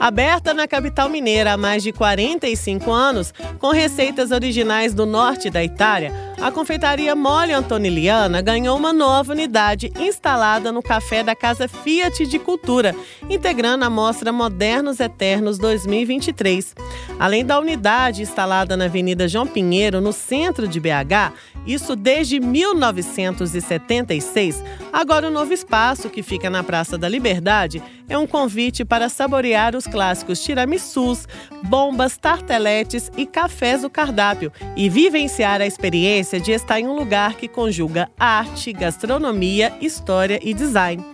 Aberta na capital mineira há mais de 45 anos, com receitas originais do norte da Itália, a confeitaria Mole Antoniliana ganhou uma nova unidade instalada no café da Casa Fiat de Cultura, integrando a mostra Modernos Eternos 2023. Além da unidade instalada na Avenida João Pinheiro, no centro de BH, isso desde 1976, agora o novo espaço que fica na Praça da Liberdade é um convite para saborear os clássicos tiramissus, bombas, tarteletes e cafés do cardápio e vivenciar a experiência de estar em um lugar que conjuga arte, gastronomia, história e design.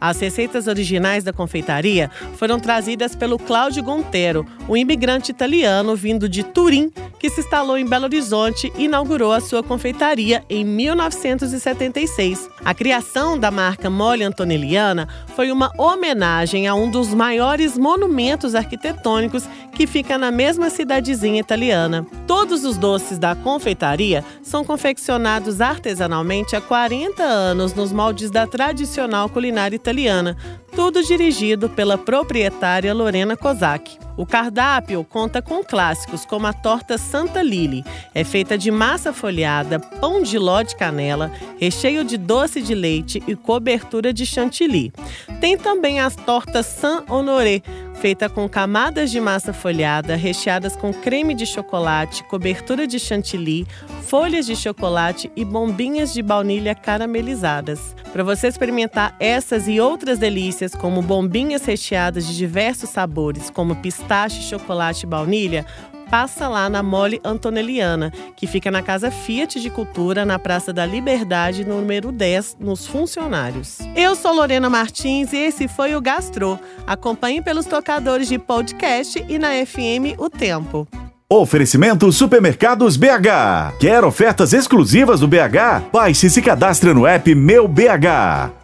As receitas originais da confeitaria foram trazidas pelo Cláudio Gontero, um imigrante italiano vindo de Turim, que se instalou em Belo Horizonte e inaugurou a sua confeitaria em 1976. A criação da marca Mole Antonelliana foi uma homenagem a um dos maiores monumentos arquitetônicos que fica na mesma cidadezinha italiana. Todos os doces da confeitaria são confeccionados artesanalmente há 40 anos nos moldes da tradicional culinária italiana, tudo dirigido pela proprietária Lorena Kozak. O cardápio conta com clássicos como a torta Santa Lili. É feita de massa folhada, pão de ló de canela, recheio de doce de leite e cobertura de chantilly. Tem também as tortas Saint Honoré, feita com camadas de massa folhada, recheadas com creme de chocolate, cobertura de chantilly, folhas de chocolate e bombinhas de baunilha caramelizadas. Para você experimentar essas e outras delícias, como bombinhas recheadas de diversos sabores, como pistache, chocolate e baunilha, passa lá na Mole Antonelliana, que fica na Casa Fiat de Cultura, na Praça da Liberdade, número 10, nos funcionários. Eu sou Lorena Martins e esse foi o Gastro. Acompanhe pelos tocadores de podcast e na FM O Tempo. Oferecimento Supermercados BH. Quer ofertas exclusivas do BH? Baixe e se cadastre no app Meu BH.